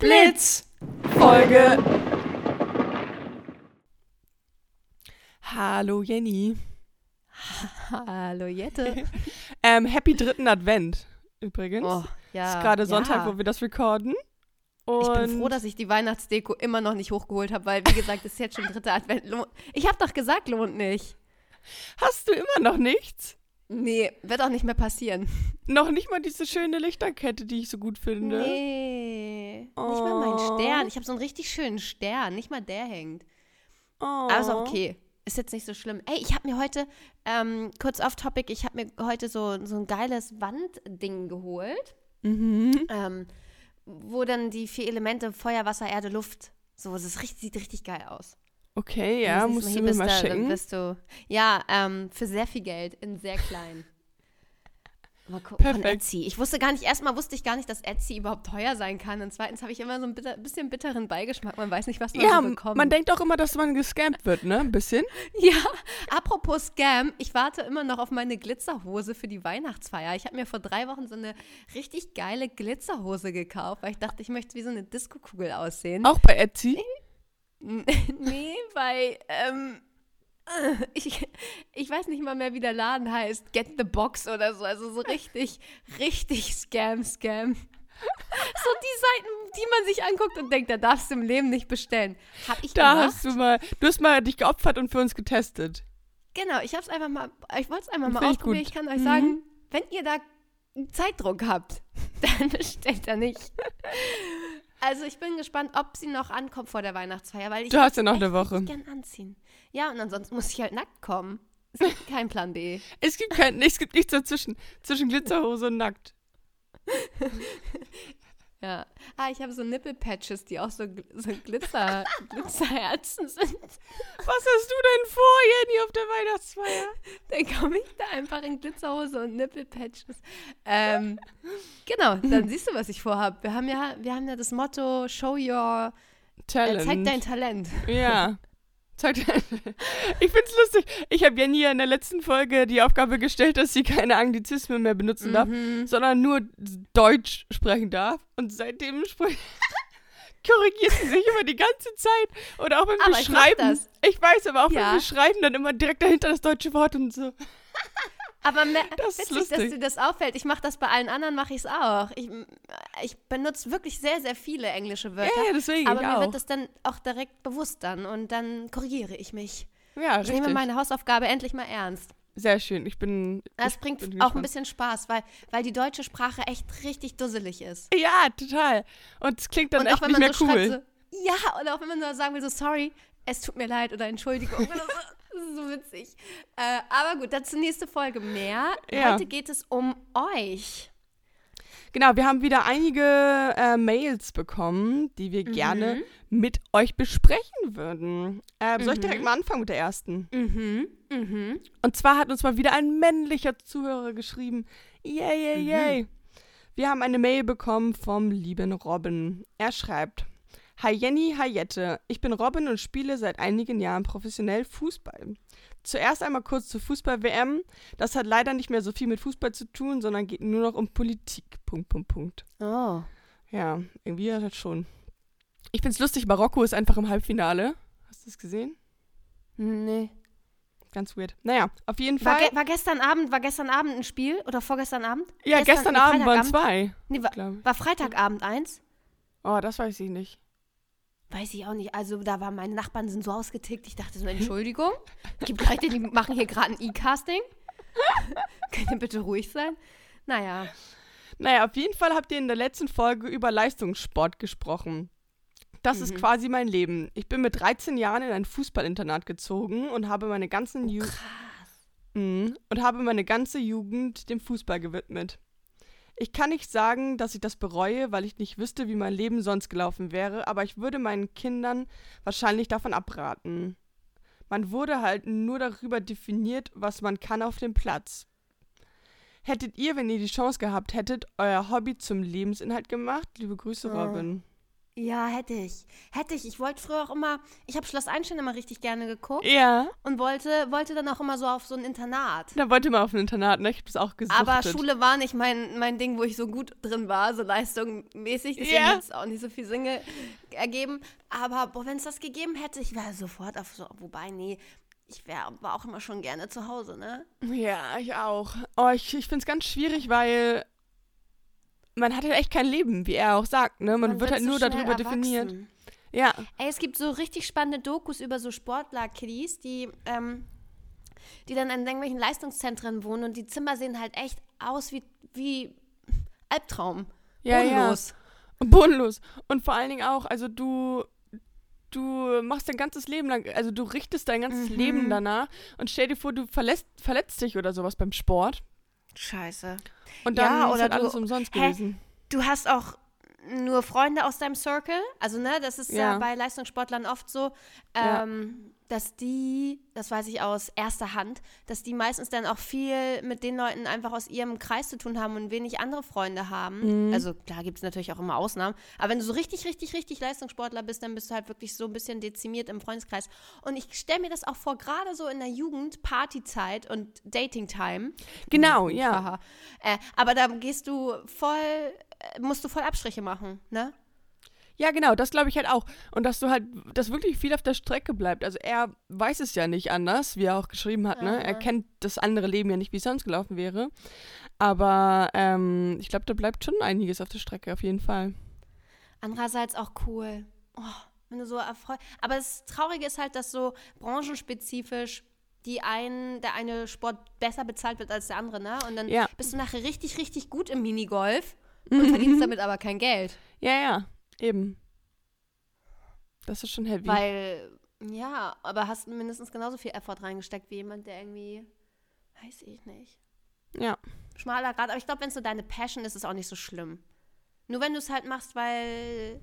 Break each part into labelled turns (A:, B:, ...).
A: Blitz Folge. Hallo Jenny.
B: Hallo Jette.
A: Ähm, happy dritten Advent übrigens.
B: Oh, ja.
A: ist gerade Sonntag,
B: ja.
A: wo wir das recorden. Und
B: Ich bin froh, dass ich die Weihnachtsdeko immer noch nicht hochgeholt habe, weil, wie gesagt, es ist jetzt schon dritter Advent. Ich habe doch gesagt, lohnt nicht.
A: hast du immer noch nichts?
B: Nee, wird auch nicht mehr passieren.
A: Noch nicht mal diese schöne Lichterkette, die ich so gut finde.
B: Nee, nicht mal mein
A: Oh.
B: Stern. Ich habe so einen richtig schönen Stern. Nicht mal der hängt.
A: Oh.
B: Aber ist auch okay. Ist jetzt nicht so schlimm. Ey, ich habe mir heute, ähm, kurz off topic, ich habe mir heute so, so ein geiles Wandding geholt,
A: Mhm.
B: ähm, wo dann die vier Elemente Feuer, Wasser, Erde, Luft, so, das richtig, sieht richtig geil aus.
A: Okay, ja, musst du
B: Mal
A: mir mal
B: da-
A: schicken.
B: du, ja, ähm, für sehr viel Geld, in sehr klein. Mal gucken, von
A: Perfekt.
B: Etsy. Ich wusste gar nicht, erstmal wusste ich gar nicht, dass Etsy überhaupt teuer sein kann. Und zweitens habe ich immer so ein bitter, bisschen bitteren Beigeschmack. Man weiß nicht, was man
A: Ja,
B: so bekommt.
A: man denkt auch immer, dass man gescampt wird, ne? Ein bisschen.
B: Ja, apropos Scam, ich warte immer noch auf meine Glitzerhose für die Weihnachtsfeier. Ich habe mir vor drei Wochen so eine richtig geile Glitzerhose gekauft, weil ich dachte, ich möchte wie so eine Diskokugel aussehen.
A: Auch bei Etsy.
B: nee, weil ähm, äh, ich, ich weiß nicht mal mehr, wie der Laden heißt. Get the Box oder so. Also so richtig, richtig Scam, Scam. So die Seiten, die man sich anguckt und denkt, da darfst du im Leben nicht bestellen. Hab ich
A: Da
B: gemacht.
A: hast du mal, du hast mal dich geopfert und für uns getestet.
B: Genau, ich hab's einfach mal, ich wollte es einfach mal
A: ich
B: ausprobieren.
A: gut.
B: Ich kann euch
A: Mhm.
B: sagen, wenn ihr da Zeitdruck habt, dann bestellt er nicht. Also ich bin gespannt, ob sie noch ankommt vor der Weihnachtsfeier, weil ich
A: Du hast ja noch eine Woche.
B: gern anziehen. Ja, und ansonsten muss ich halt nackt kommen. Es gibt keinen Plan B.
A: Es gibt kein, es gibt nichts dazwischen. Zwischen Glitzerhose und nackt.
B: Ja. Ah, ich habe so Nippelpatches, die auch so, so Glitzer, Glitzerherzen sind.
A: Was hast du denn vor, Jenny, auf der Weihnachtsfeier?
B: Dann komme ich da einfach in Glitzerhose und Nippelpatches. Ähm, genau, dann siehst du, was ich vorhab. Wir haben ja, wir haben ja das Motto Show your, äh,
A: Talent.
B: zeig dein Talent.
A: Ja. Ich find's lustig. Ich habe Jenny ja in der letzten Folge die Aufgabe gestellt, dass sie keine Anglizismen mehr benutzen darf,
B: Mhm.
A: sondern nur Deutsch sprechen darf. Und seitdem spricht. korrigiert sie sich immer die ganze Zeit. Oder auch wenn wir
B: Aber ich mach
A: schreiben.
B: das.
A: Ich weiß, aber auch
B: Ja.
A: wenn wir schreiben, dann immer direkt dahinter das deutsche Wort und so.
B: Aber mer-
A: Das ist
B: witzig, dass
A: lustig.
B: dir das auffällt. Ich mache das bei allen anderen, mache ich es auch. Ich, ich benutze wirklich sehr, sehr viele englische Wörter.
A: Ja, ja, deswegen.
B: aber mir
A: auch.
B: wird das dann auch direkt bewusst dann und dann korrigiere ich mich.
A: ja,
B: Ich
A: richtig.
B: nehme meine Hausaufgabe endlich mal ernst.
A: Sehr schön. Ich bin.
B: Das
A: ich
B: bringt
A: bin
B: auch ein bisschen Spaß, weil, weil die deutsche Sprache echt richtig dusselig ist.
A: Ja, total. Und es klingt dann
B: und
A: echt nicht
B: man
A: mehr
B: so
A: cool.
B: schreibt, so, ja, oder auch wenn man nur sagen will, so sorry, es tut mir leid oder Entschuldigung. das ist so witzig. Äh, aber gut, dazu nächste Folge mehr.
A: Ja.
B: Heute geht es um euch.
A: Genau, wir haben wieder einige äh, Mails bekommen, die wir gerne mit euch besprechen würden. Ähm, Soll ich direkt
B: Mhm.
A: mal anfangen mit der ersten?
B: Mhm, mhm.
A: Und zwar hat uns mal wieder ein männlicher Zuhörer geschrieben. Yay, yay,
B: Mhm.
A: yay. Wir haben eine Mail bekommen vom lieben Robin. Er schreibt: Hi Jenny, hi Jette. Ich bin Robin und spiele seit einigen Jahren professionell Fußball. Zuerst einmal kurz zur Fußball-WM. Das hat leider nicht mehr so viel mit Fußball zu tun, sondern geht nur noch um Politik. Punkt, Punkt, Punkt.
B: Oh.
A: Ja, irgendwie hat das schon. Ich find's lustig, Marokko ist einfach im Halbfinale. Hast du das gesehen?
B: Nee.
A: Ganz weird. Naja, auf jeden
B: War,
A: Fall.
B: ge war gestern Abend, war gestern Abend ein Spiel oder vorgestern Abend?
A: ja, gestern,
B: nee,
A: Abend waren zwei.
B: Nee, war, war Freitagabend eins?
A: Oh, das weiß ich nicht.
B: Weiß ich auch nicht. Also da waren meine Nachbarn sind so ausgetickt. Ich dachte so, Entschuldigung. Gibt Leute, die machen hier gerade ein E-Casting. Könnt ihr bitte ruhig sein? Naja.
A: Naja, auf jeden Fall habt ihr in der letzten Folge über Leistungssport gesprochen. Das ist
B: Mhm.
A: quasi mein Leben. Ich bin mit 13 Jahren in ein Fußballinternat gezogen und habe meine ganzen Ju Mhm. und habe meine ganze Jugend dem Fußball gewidmet. Ich kann nicht sagen, dass ich das bereue, weil ich nicht wüsste, wie mein Leben sonst gelaufen wäre, aber ich würde meinen Kindern wahrscheinlich davon abraten. Man wurde halt nur darüber definiert, was man kann auf dem Platz. Hättet ihr, wenn ihr die Chance gehabt hättet, euer Hobby zum Lebensinhalt gemacht? Liebe Grüße. Robin.
B: Ja, hätte ich. Hätte ich. Ich wollte früher auch immer, ich habe Schloss Einstein immer richtig gerne geguckt
A: Ja,
B: und wollte, wollte dann auch immer so auf so ein Internat.
A: da wollte man auf ein Internat, ne? Ich hab das auch gesuchtet.
B: Aber Schule war nicht mein, mein Ding, wo ich so gut drin war, so leistungsmäßig. Deswegen
A: Ja.
B: hat es auch nicht so viel Sinn ge- ergeben. Aber wenn es das gegeben hätte, ich wäre sofort auf so, wobei, nee, ich wär, war auch immer schon gerne zu Hause, ne?
A: Ja, ich auch. Oh, ich, ich finde es ganz schwierig, weil man hat halt echt kein Leben, wie er auch sagt, ne? Man, wird halt
B: so
A: nur darüber definiert.
B: erwachsen.
A: Ja,
B: Ey, es gibt so richtig spannende Dokus über so Sportler-Kiddies, die, ähm, die dann in irgendwelchen Leistungszentren wohnen und die Zimmer sehen halt echt aus wie, wie Albtraum.
A: ja,
B: Bodenlos.
A: ja. Bodenlos. Und vor allen Dingen auch, also du, du machst dein ganzes Leben lang, also du richtest dein ganzes
B: Mhm.
A: Leben danach und stell dir vor, du verletzt, verletzt dich oder sowas beim Sport
B: Scheiße.
A: und dann
B: Ja,
A: ist
B: oder
A: halt
B: du-
A: alles umsonst
B: Hä?
A: gewesen.
B: Du hast auch nur Freunde aus deinem Circle. Also, ne, das ist ja,
A: Ja.
B: bei Leistungssportlern oft so, ähm, dass die, das weiß ich aus erster Hand, dass die meistens dann auch viel mit den Leuten einfach aus ihrem Kreis zu tun haben und wenig andere Freunde haben.
A: Mhm.
B: Also, klar gibt es natürlich auch immer Ausnahmen. Aber wenn du so richtig, richtig, richtig Leistungssportler bist, dann bist du halt wirklich so ein bisschen dezimiert im Freundeskreis. Und ich stelle mir das auch vor, gerade so in der Jugend, Partyzeit und Dating-Time.
A: Genau, ja.
B: Äh, aber da gehst du voll, äh, musst du voll Abstriche machen, ne?
A: Ja, genau, das glaube ich halt auch. Und dass du halt, dass wirklich viel auf der Strecke bleibt. Also er weiß es ja nicht anders, wie er auch geschrieben hat, ne? Er kennt das andere Leben ja nicht, wie es sonst gelaufen wäre. Aber ähm, ich glaube, da bleibt schon einiges auf der Strecke, auf jeden Fall.
B: Andererseits auch cool. Oh, wenn du so Erfolg. Aber das Traurige ist halt, dass so branchenspezifisch die einen, der eine Sport besser bezahlt wird als der andere, ne? Und dann
A: Ja.
B: bist du nachher richtig, richtig gut im Minigolf und verdienst damit aber kein Geld.
A: Ja, ja, eben. Das ist schon heavy.
B: Weil, ja, aber hast mindestens genauso viel Effort reingesteckt wie jemand, der irgendwie, weiß ich nicht.
A: ja.
B: schmaler Grad. Aber ich glaube, wenn es so deine Passion ist, ist es auch nicht so schlimm. Nur wenn du es halt machst, weil.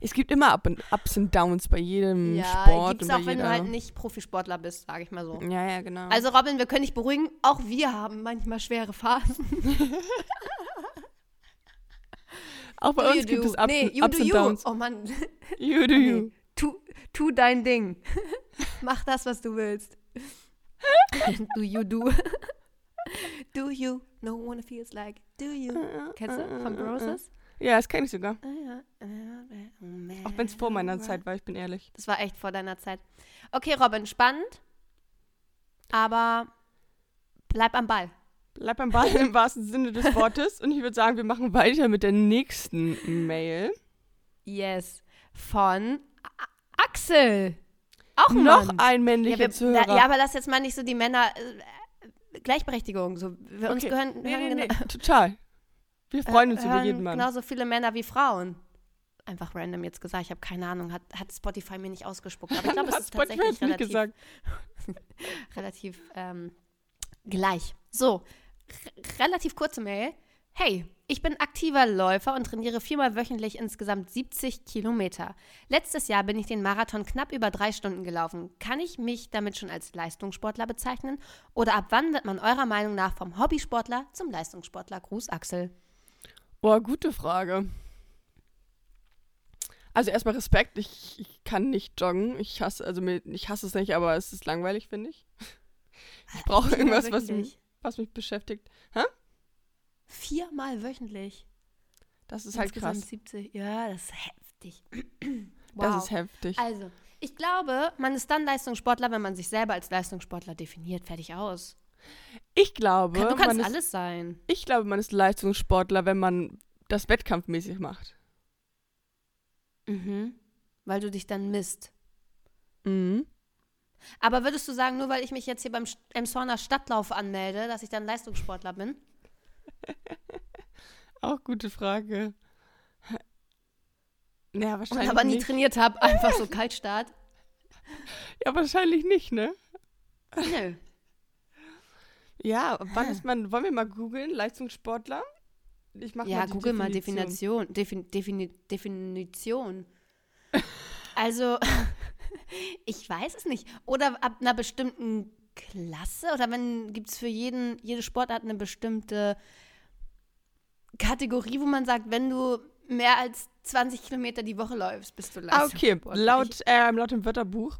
A: Es gibt immer Ups und Downs bei jedem
B: ja,
A: Sport bei
B: auch, wenn
A: jeder.
B: du halt nicht Profisportler bist, sage ich mal so.
A: ja, ja, genau.
B: Also, Robin, wir können dich beruhigen. Auch wir haben manchmal schwere Phasen.
A: auch bei
B: Do
A: uns
B: you
A: gibt
B: do.
A: es Up,
B: nee, you
A: Ups
B: do
A: und
B: you.
A: Downs.
B: Oh Mann.
A: You do you.
B: Nee. Tu, tu dein Ding. Mach das, was du willst. do you do. do you. No one feels like. Do you. Kennst du? Von Broses?
A: Ja, das kenne ich sogar.
B: Auch
A: Auch wenn es vor meiner Zeit war, ich bin ehrlich.
B: Das war echt vor deiner Zeit. Okay, Robin, spannend. Aber bleib am Ball.
A: Bleib am Ball im wahrsten Sinne des Wortes. Und ich würde sagen, wir machen weiter mit der nächsten Mail.
B: Yes. Von A Axel. Auch ein
A: Noch
B: Mann.
A: ein
B: ja,
A: männlicher
B: wir,
A: Zuhörer.
B: da, ja, aber lass jetzt mal nicht so die Männer. Äh, Gleichberechtigung. So, wir uns
A: Okay.
B: gehören,
A: nee, nee, nee,
B: gena-
A: total. Wir freuen uns
B: äh,
A: über jeden Mann.
B: Genauso viele Männer wie Frauen. Einfach random jetzt gesagt. Ich habe keine Ahnung. Hat, hat Spotify mir nicht ausgespuckt. Aber ich glaube, es ist
A: Spotify
B: tatsächlich relativ,
A: gesagt.
B: relativ ähm, gleich. So, relativ kurze Mail. Hey, ich bin aktiver Läufer und trainiere viermal wöchentlich insgesamt 70 Kilometer. Letztes Jahr bin ich den Marathon knapp über drei Stunden gelaufen. Kann ich mich damit schon als Leistungssportler bezeichnen? Oder ab wann wird man eurer Meinung nach vom Hobbysportler zum Leistungssportler? Gruß, Axel.
A: Oh, gute Frage. Also erstmal Respekt, ich, ich kann nicht joggen. Ich hasse, also ich hasse es nicht, aber es ist langweilig, finde ich. Ich brauche irgendwas, was, mich- was mich beschäftigt.
B: Viermal wöchentlich.
A: Das ist halt
B: Insgesamt
A: krass.
B: 70. Ja, das ist heftig.
A: Das ist heftig.
B: Also, ich glaube, man ist dann Leistungssportler, wenn man sich selber als Leistungssportler definiert. Fertig aus.
A: Ich glaube,
B: Kann, du kannst
A: ist,
B: alles sein.
A: ich glaube, man ist Leistungssportler, wenn man das wettkampfmäßig macht.
B: Mhm. Weil du dich dann misst.
A: Mhm.
B: Aber würdest du sagen, nur weil ich mich jetzt hier beim Emshorner Stadtlauf anmelde, dass ich dann Leistungssportler bin?
A: Auch gute Frage. Ja,
B: Und
A: wahrscheinlich
B: aber nie
A: nicht.
B: trainiert habe, einfach so Kaltstart?
A: Ja, wahrscheinlich nicht, ne?
B: Nö.
A: Ja, wann ist man, wollen wir mal googeln, Leistungssportler? Ich mach
B: Ja,
A: mal die
B: google mal
A: Definition.
B: Definition. Defin, Defini, Definition. Also, ich weiß es nicht. Oder ab einer bestimmten Klasse? Oder wenn gibt es für jeden, jede Sportart eine bestimmte Kategorie, wo man sagt, wenn du mehr als 20 Kilometer die Woche läufst, bist du
A: Ah, okay.
B: Leistungssportler.
A: Laut, ähm, laut dem Wörterbuch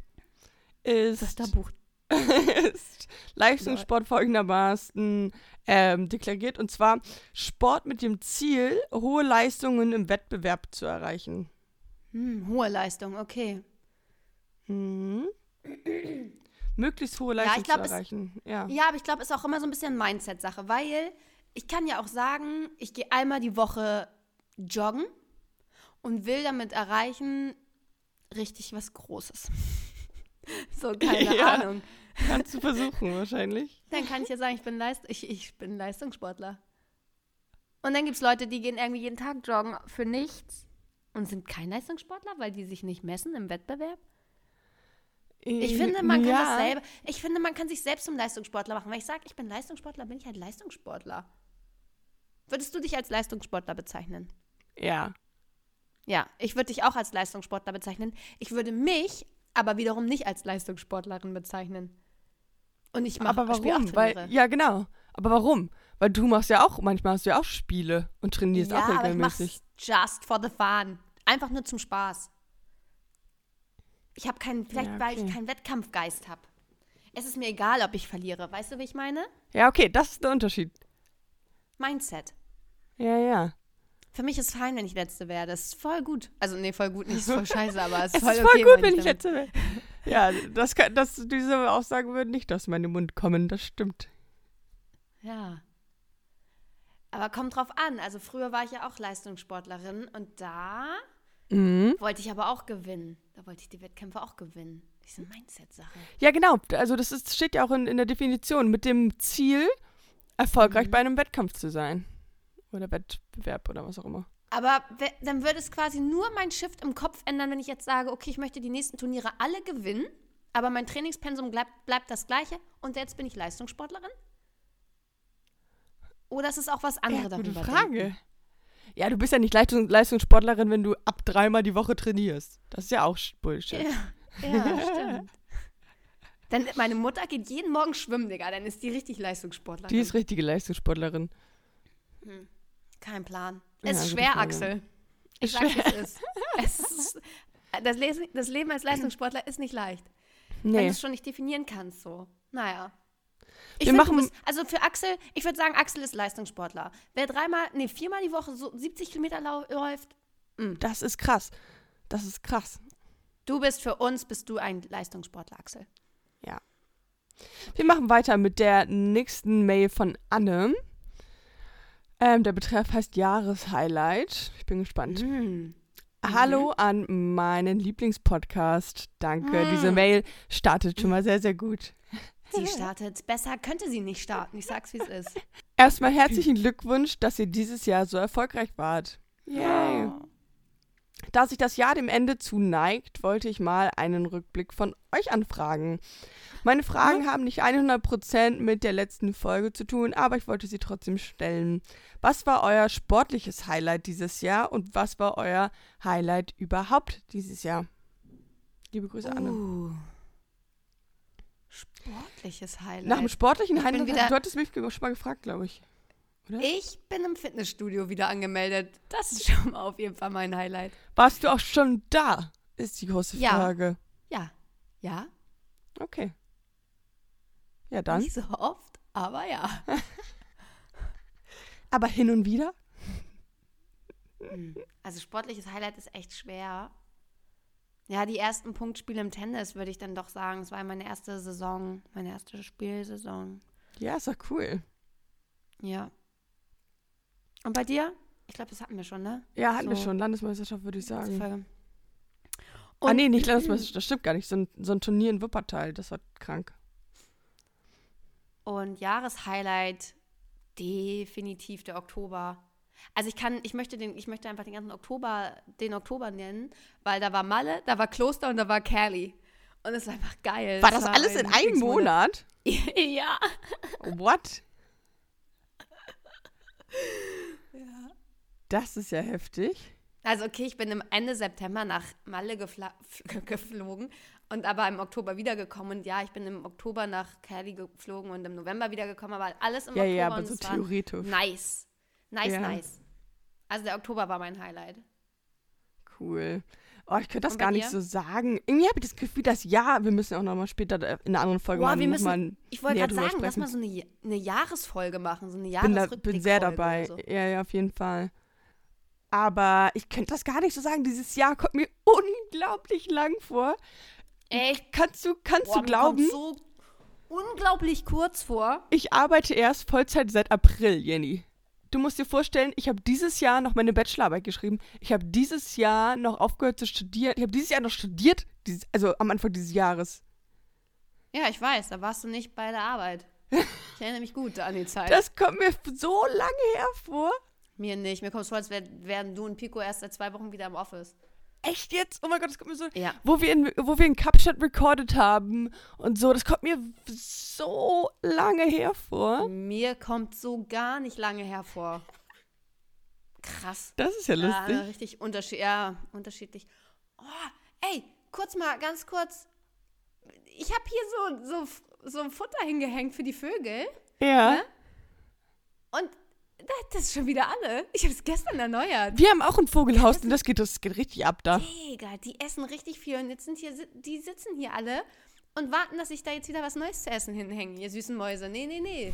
A: ist,
B: Ich, das Buch.
A: ist Leistungssport folgendermaßen ähm, deklariert. Und zwar Sport mit dem Ziel, hohe Leistungen im Wettbewerb zu erreichen.
B: Hm, hohe Leistung, okay.
A: Mhm. Möglichst hohe
B: Ja,
A: Leistung
B: glaub,
A: zu
B: es-
A: erreichen. Ja.
B: Ja, aber ich glaube, es ist auch immer so ein bisschen Mindset-Sache, weil ich kann ja auch sagen, ich gehe einmal die Woche joggen und will damit erreichen, richtig was Großes. so, keine
A: Ja.
B: Ahnung.
A: Kannst du versuchen, wahrscheinlich.
B: Dann kann ich ja sagen, ich bin, Leist ich, ich bin Leistungssportler. Und dann gibt es Leute, die gehen irgendwie jeden Tag joggen für nichts und sind kein Leistungssportler, weil die sich nicht messen im Wettbewerb. Ich finde, man kann
A: ja.
B: das selber, ich finde, man kann sich selbst zum Leistungssportler machen. Wenn ich sage, ich bin Leistungssportler, bin ich halt Leistungssportler. Würdest du dich als Leistungssportler bezeichnen?
A: Ja.
B: Ja, ich würde dich auch als Leistungssportler bezeichnen. Ich würde mich aber wiederum nicht als Leistungssportlerin bezeichnen. Und ich mache
A: Aber warum? Weil, ja, genau. Aber warum? Weil du machst ja auch, manchmal hast du ja auch Spiele und trainierst
B: ja,
A: auch
B: aber ich mach's
A: regelmäßig.
B: just for the fun. Einfach nur zum Spaß. Ich habe keinen, vielleicht
A: Ja,
B: weil
A: okay.
B: ich keinen Wettkampfgeist habe. Es ist mir egal, ob ich verliere. Weißt du, wie ich meine?
A: Ja, okay, das ist der Unterschied.
B: Mindset.
A: Ja, ja.
B: Für mich ist fein, wenn ich Letzte werde. Das ist voll gut. Also, nee, voll gut nicht, ist voll scheiße, aber es ist
A: Es
B: voll
A: ist
B: okay.
A: voll gut,
B: meine
A: wenn ich
B: damit-
A: letzte wäre. Ja, das kann, das, diese Aussagen würden nicht aus meinem Mund kommen, das stimmt.
B: Ja. Aber kommt drauf an. Also, früher war ich ja auch Leistungssportlerin und da
A: Mhm.
B: wollte ich aber auch gewinnen. Da wollte ich die Wettkämpfe auch gewinnen. Diese Mindset-Sache.
A: Ja, genau. Also das ist, steht ja auch in, in der Definition mit dem Ziel, erfolgreich
B: Mhm.
A: bei einem Wettkampf zu sein. Oder Wettbewerb oder was auch immer.
B: Aber dann würde es quasi nur mein Shift im Kopf ändern, wenn ich jetzt sage, okay, ich möchte die nächsten Turniere alle gewinnen, aber mein Trainingspensum bleibt, bleibt das gleiche und jetzt bin ich Leistungssportlerin? Oder ist es auch was anderes
A: ja, gute
B: darüber
A: Frage.
B: denken?
A: Ja, du bist ja nicht Leistung, Leistungssportlerin, wenn du ab dreimal die Woche trainierst. Das ist ja auch Bullshit.
B: Ja, ja stimmt. Dann, meine Mutter geht jeden Morgen schwimmen, Digga. Dann ist die richtig Leistungssportlerin.
A: Die ist richtige Leistungssportlerin.
B: Kein Plan.
A: Ja,
B: Es ist
A: gute
B: schwer. Axel. Ich
A: Ist
B: sag's,
A: schwer.
B: wie es ist. Es ist das, das Leben als Leistungssportler ist nicht leicht. Wenn
A: Nee.
B: du es schon nicht definieren kannst, so. Naja. Ich
A: Wir
B: find,
A: machen-
B: bist, also für Axel, ich würde sagen, Axel ist Leistungssportler. Wer dreimal, nee, viermal die Woche so 70 Kilometer läuft,
A: Das ist krass. Das ist krass.
B: du bist für uns, bist du ein Leistungssportler, Axel.
A: Wir machen weiter mit der nächsten Mail von Anne. Ähm, der Betreff heißt Jahreshighlight. Ich bin gespannt.
B: Mhm.
A: Hallo an meinen Lieblingspodcast. Danke.
B: Mm.
A: Diese Mail startet schon mal sehr, sehr gut.
B: Sie startet. Besser könnte sie nicht starten. Ich sag's, wie es ist.
A: Erstmal herzlichen Glückwunsch, dass ihr dieses Jahr so erfolgreich wart. Yay. Da sich das Jahr dem Ende zuneigt, wollte ich mal einen Rückblick von euch anfragen. Meine Fragen haben nicht 100% mit der letzten Folge zu tun, aber ich wollte sie trotzdem stellen. Was war euer sportliches Highlight dieses Jahr und was war euer Highlight überhaupt dieses Jahr? Liebe Grüße, Anne.
B: Sportliches Highlight.
A: Nach dem sportlichen
B: Ich
A: Highlight,
B: wieder-
A: du hattest mich schon mal gefragt, glaube ich.
B: Ich bin im Fitnessstudio wieder angemeldet. Das ist schon mal auf jeden Fall mein Highlight.
A: Warst du auch schon da? Ist die große
B: Ja.
A: Frage.
B: Ja. Ja.
A: Okay. Ja, dann.
B: Nicht so oft, aber ja.
A: Aber hin und wieder?
B: Also sportliches Highlight ist echt schwer. Ja, die ersten Punktspiele im Tennis würde ich dann doch sagen. Es war meine erste Saison, meine erste Spielsaison.
A: Ja, ist doch cool.
B: Ja. Und bei dir? Ich glaube, das hatten wir schon, ne?
A: Ja, hatten wir
B: So.
A: schon. Landesmeisterschaft, würde ich sagen.
B: Folge.
A: ah,
B: Und-
A: nee, nicht Landesmeisterschaft. Das stimmt gar nicht. So ein, so ein Turnier in Wuppertal. Das war krank.
B: Und Jahreshighlight definitiv der Oktober. Also ich kann, ich möchte den, ich möchte einfach den ganzen Oktober, den Oktober nennen, weil da war Malle, da war Kloster und da war Cali. Und es war einfach geil.
A: War
B: Es
A: das alles
B: mein
A: in einem. Monat?
B: ja.
A: What? Das ist ja heftig.
B: Also okay, ich bin im Ende September nach Malle geflogen und aber im Oktober wiedergekommen. Und ja, ich bin im Oktober nach Cali geflogen und im November wiedergekommen, aber alles im
A: Ja,
B: Oktober
A: ja, aber
B: und
A: so
B: es war
A: theoretisch.
B: nice. Nice,
A: Ja.
B: nice. Also der Oktober war mein Highlight.
A: Cool. Oh, ich könnte das gar nicht
B: dir?
A: so sagen. Irgendwie habe ich das Gefühl, dass ja, wir müssen auch nochmal später in einer anderen Folge
B: Boah, wir müssen- Ich wollte gerade sagen, lass
A: sprechen.
B: mal so eine, eine Jahresfolge machen, so eine
A: bin, da,
B: Jahresrückblickfolge.
A: bin sehr dabei.
B: So.
A: Ja, ja, auf jeden Fall. Aber ich könnte das gar nicht so sagen. Dieses Jahr kommt mir unglaublich lang vor.
B: Echt?
A: Kannst du, kannst
B: Boah,
A: du glauben,
B: so unglaublich kurz vor.
A: ich arbeite erst Vollzeit seit April, Jenny. Du musst dir vorstellen, ich habe dieses Jahr noch meine Bachelorarbeit geschrieben. Ich habe dieses Jahr noch aufgehört zu studieren. Ich habe dieses Jahr noch studiert, dieses, also am Anfang dieses Jahres.
B: Ja, ich weiß, da warst du nicht bei der Arbeit. Ich erinnere mich gut an die Zeit.
A: Das kommt mir so lange hervor.
B: mir nicht. Mir kommt es vor, als wär, wären du und Pico erst seit zwei Wochen wieder im Office.
A: Echt jetzt? Oh mein Gott, das kommt mir so.
B: Ja.
A: Wo wir in, wo wir in Kapstadt recorded haben und so, das kommt mir so lange hervor.
B: Mir kommt so gar nicht lange hervor. Krass.
A: Das ist ja
B: Ja,
A: lustig.
B: richtig unterschied ja, unterschiedlich. Oh, ey, kurz mal, ganz kurz. Ich habe hier so, so, so ein Futter hingehängt für die Vögel.
A: Ja.
B: ne? Und das ist schon wieder alle. Ich habe es gestern erneuert.
A: Wir haben auch ein Vogelhaus und das geht, das geht richtig ab da.
B: Mega, die essen richtig viel und jetzt sind hier, die sitzen hier alle und warten, dass ich da jetzt wieder was Neues zu essen hinhänge, ihr süßen Mäuse. Nee, nee, nee.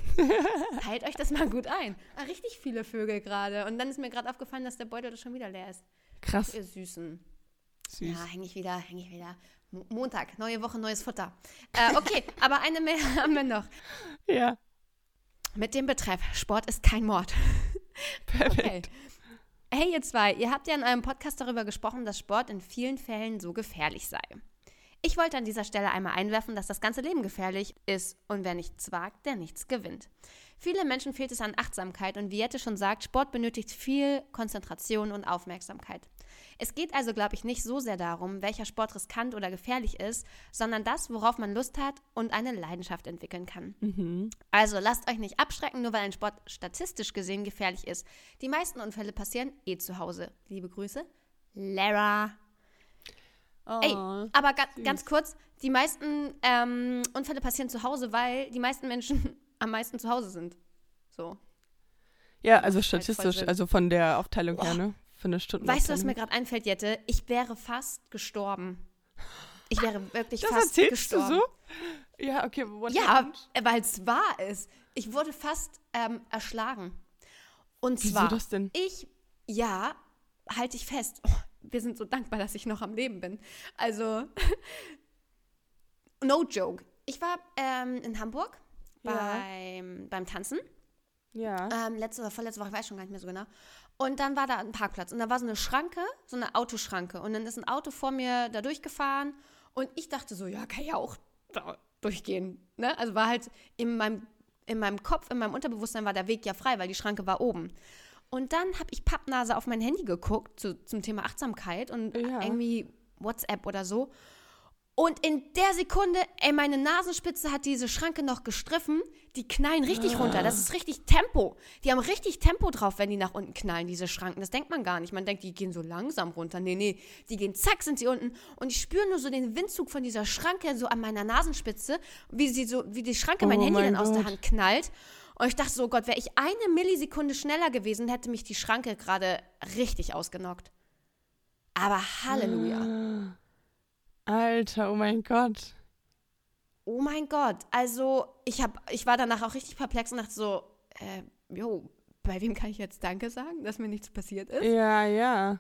B: Teilt euch das mal gut ein. Ah, richtig viele Vögel gerade. Und dann ist mir gerade aufgefallen, dass der Beutel schon wieder leer ist.
A: Krass.
B: Ihr Süßen.
A: Süß.
B: Ja, hänge ich wieder, hänge ich wieder. Mo- Montag, neue Woche, neues Futter. Äh, okay, aber eine mehr haben wir noch.
A: Ja.
B: Mit dem Betreff, Sport ist kein Mord.
A: Perfekt.
B: Okay. Hey ihr zwei, ihr habt ja in eurem Podcast darüber gesprochen, dass Sport in vielen Fällen so gefährlich sei. Ich wollte an dieser Stelle einmal einwerfen, dass das ganze Leben gefährlich ist und wer nichts wagt, der nichts gewinnt. Viele Menschen fehlt es an Achtsamkeit und wie Jette schon sagt, Sport benötigt viel Konzentration und Aufmerksamkeit. Es geht also, glaube ich, nicht so sehr darum, welcher Sport riskant oder gefährlich ist, sondern das, worauf man Lust hat und eine Leidenschaft entwickeln kann.
A: Mhm.
B: Also lasst euch nicht abschrecken, nur weil ein Sport statistisch gesehen gefährlich ist. Die meisten Unfälle passieren eh zu Hause. Liebe Grüße, Lara. Ey,
A: Oh.
B: aber ga ganz kurz, die meisten ähm, Unfälle passieren zu Hause, weil die meisten Menschen am meisten zu Hause sind. So.
A: Ja, also
B: halt
A: statistisch,
B: Sinn.
A: also von der Aufteilung her,
B: Boah.
A: ne? Von der Stunden.
B: Weißt du, was mir gerade einfällt, Jette? Ich wäre fast gestorben. Ich wäre wirklich
A: Das
B: fast
A: erzählst
B: gestorben.
A: du so? Ja, okay,
B: Ja, weil es wahr ist. Ich wurde fast ähm, erschlagen. Und
A: Wieso
B: zwar,
A: das denn?
B: ich, ja, halte ich fest. Oh, wir sind so dankbar, dass ich noch am Leben bin. Also, no joke. Ich war ähm, in Hamburg
A: Ja.
B: beim, beim Tanzen.
A: Ja.
B: Ähm, letzte oder vorletzte Woche, ich weiß schon gar nicht mehr so genau. Und dann war da ein Parkplatz und da war so eine Schranke, so eine Autoschranke. Und dann ist ein Auto vor mir da durchgefahren und ich dachte so, ja, kann ja auch da durchgehen. Ne? Also war halt in meinem, in meinem Kopf, in meinem Unterbewusstsein war der Weg ja frei, weil die Schranke war oben. Und dann habe ich Pappnase auf mein Handy geguckt zu, zum Thema Achtsamkeit und
A: Ja.
B: irgendwie WhatsApp oder so. Und in der Sekunde, ey, meine Nasenspitze hat diese Schranke noch gestriffen. Die knallen richtig runter. Das ist richtig Tempo. Die haben richtig Tempo drauf, wenn die nach unten knallen, diese Schranken. Das denkt man gar nicht. Man denkt, die gehen so langsam runter. Nee, nee. Die gehen zack, sind sie unten. Und ich spüre nur so den Windzug von dieser Schranke so an meiner Nasenspitze, wie sie so, wie die Schranke mein
A: Oh
B: Handy
A: mein
B: dann aus der
A: Gott.
B: Hand knallt. Und ich dachte so, Gott, wäre ich eine Millisekunde schneller gewesen, hätte mich die Schranke gerade richtig ausgenockt. Aber Halleluja.
A: Alter, oh mein Gott.
B: Oh mein Gott. Also, ich, hab, ich war danach auch richtig perplex und dachte so, äh, jo, bei wem kann ich jetzt Danke sagen, dass mir nichts passiert ist?
A: Ja, ja.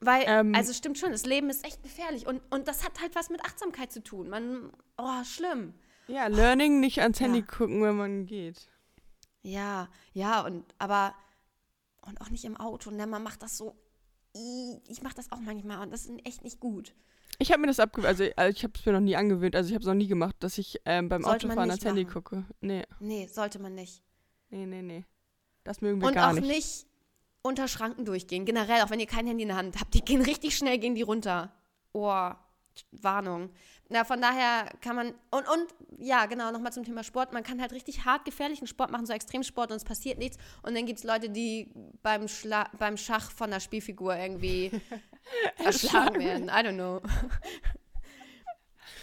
B: Weil,
A: Ähm.
B: also stimmt schon, das Leben ist echt gefährlich. Und, und das hat halt was mit Achtsamkeit zu tun. Man, oh, schlimm.
A: Ja, Learning nicht ans Handy
B: Ja.
A: gucken, wenn man geht.
B: Ja, ja, und aber, und auch nicht im Auto. Ne? Man macht das so, ich mache das auch manchmal und das ist echt nicht gut.
A: Ich habe mir das abgewöhnt, also äh, ich habe es mir noch nie angewöhnt, also ich habe es noch nie gemacht, dass ich ähm, beim
B: Sollte
A: Autofahren ans Handy gucke. Nee,
B: Nee, sollte man nicht.
A: nee, nee, nee. Das mögen wir
B: Und
A: gar
B: auch
A: nicht.
B: nicht. unter Schranken durchgehen. Generell, auch wenn ihr kein Handy in der Hand habt, die gehen richtig schnell, gehen die runter. Oh, Warnung. Na, von daher kann man, und, und ja, genau, nochmal zum Thema Sport. Man kann halt richtig hart gefährlichen Sport machen, so Extremsport und es passiert nichts. Und dann gibt es Leute, die beim, Schla beim Schach von der Spielfigur irgendwie erschlagen werden. I don't know.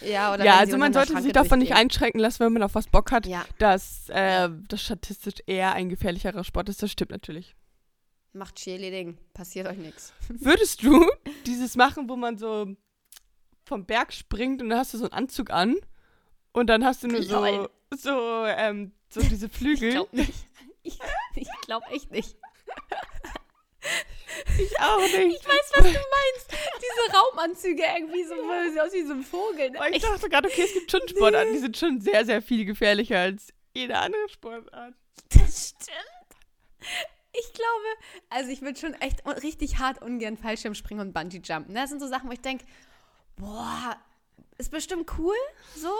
B: ja, oder
A: ja, also man sollte sich davon nicht einschränken lassen, wenn man auf was Bock hat,
B: Ja,
A: dass äh, das statistisch eher ein gefährlicherer Sport ist. Das stimmt natürlich.
B: Macht Cheerleading, passiert euch nichts.
A: Würdest du dieses machen, wo man so vom Berg springt und dann hast du so einen Anzug an und dann hast du nur so, so, ähm, so diese Flügel?
B: Ich glaube nicht. Ich, ich glaube echt nicht.
A: Ich auch nicht.
B: Ich weiß, was du meinst. Diese Raumanzüge irgendwie so, sie aus wie so ein Vogel. Ne?
A: Aber ich dachte gerade, okay, es gibt schon Sportarten, die sind schon sehr, sehr viel gefährlicher als jede andere Sportart.
B: Das stimmt. Ich glaube, also ich würde schon echt richtig hart ungern Fallschirmspringen und Bungee-Jumpen. ne? Das sind so Sachen, wo ich denke, boah, ist bestimmt cool, so.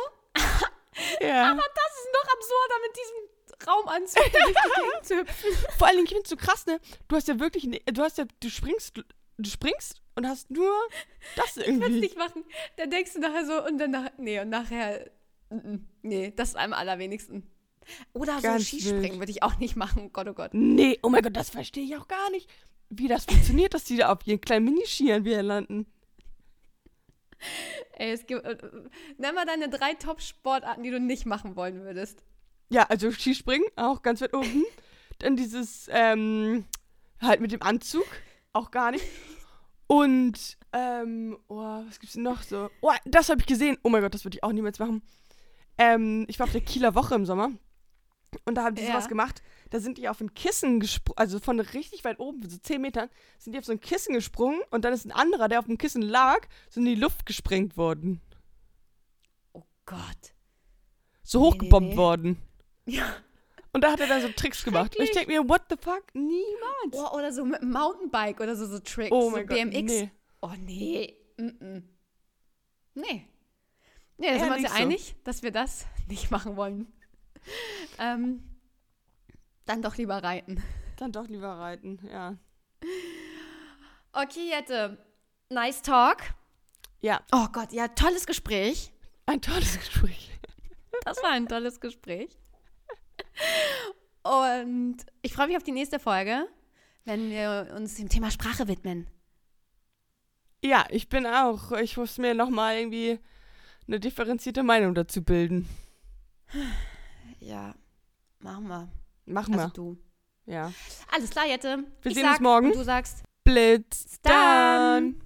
A: Ja.
B: Aber das ist noch absurder, mit diesem Raumanzug durch die zu hüpfen.
A: Vor allen Dingen, ich finde es so krass, ne? Du hast ja wirklich, ne, du hast ja, du springst, du springst und hast nur das
B: Kannst
A: irgendwie.
B: nicht machen. Dann denkst du nachher so und dann nach, nee, und nachher, nee, das ist am allerwenigsten. Oder so
A: Ganz
B: Skispringen
A: wild.
B: würde ich auch nicht machen, oh Gott, oh Gott.
A: Nee, oh mein Gott, das verstehe ich auch gar nicht. Wie das funktioniert, dass die da auf ihren kleinen Miniskiern wieder landen.
B: Ey, es gibt, äh, äh, nenn mal deine drei Top-Sportarten, die du nicht machen wollen würdest.
A: Ja, also Skispringen, auch ganz weit oben. Dann dieses, ähm, halt mit dem Anzug, auch gar nicht. Und, ähm, oh, was gibt's denn noch so? Oh, das habe ich gesehen. Oh mein Gott, das würde ich auch niemals machen. Ähm, ich war auf der Kieler Woche im Sommer. Und da haben die
B: Ja.
A: sowas gemacht. Da sind die auf ein Kissen gesprungen, also von richtig weit oben, so 10 Metern, sind die auf so ein Kissen gesprungen und dann ist ein anderer, der auf dem Kissen lag, so in die Luft gesprengt worden.
B: Oh Gott.
A: So
B: Nee,
A: hochgebombt
B: nee.
A: worden.
B: Ja.
A: Und da hat er dann so Tricks gemacht. Und ich denke mir, what the fuck? Niemals.
B: Oh, oder so mit Mountainbike oder so, so Tricks.
A: Oh
B: so
A: mein Gott,
B: BMX.
A: nee.
B: Oh, nee. Mm -mm. Nee. Nee, da sind wir uns ja
A: nicht so.
B: einig, dass wir das nicht machen wollen. ähm, dann doch lieber reiten.
A: Dann doch lieber reiten, ja.
B: Okay, Jette. Nice talk.
A: Ja,
B: Oh Gott, ja, tolles Gespräch.
A: ein tolles Gespräch.
B: Das war ein tolles Gespräch. Und ich freue mich auf die nächste Folge, wenn wir uns dem Thema Sprache widmen.
A: Ja, ich bin auch. Ich muss mir nochmal irgendwie eine differenzierte Meinung dazu bilden.
B: Ja, machen wir.
A: Machen wir.
B: Also du.
A: ja.
B: Alles klar, Jette.
A: Wir
B: ich
A: sehen
B: sag,
A: uns morgen.
B: Und du sagst
A: Blitz
B: dann.
A: dann.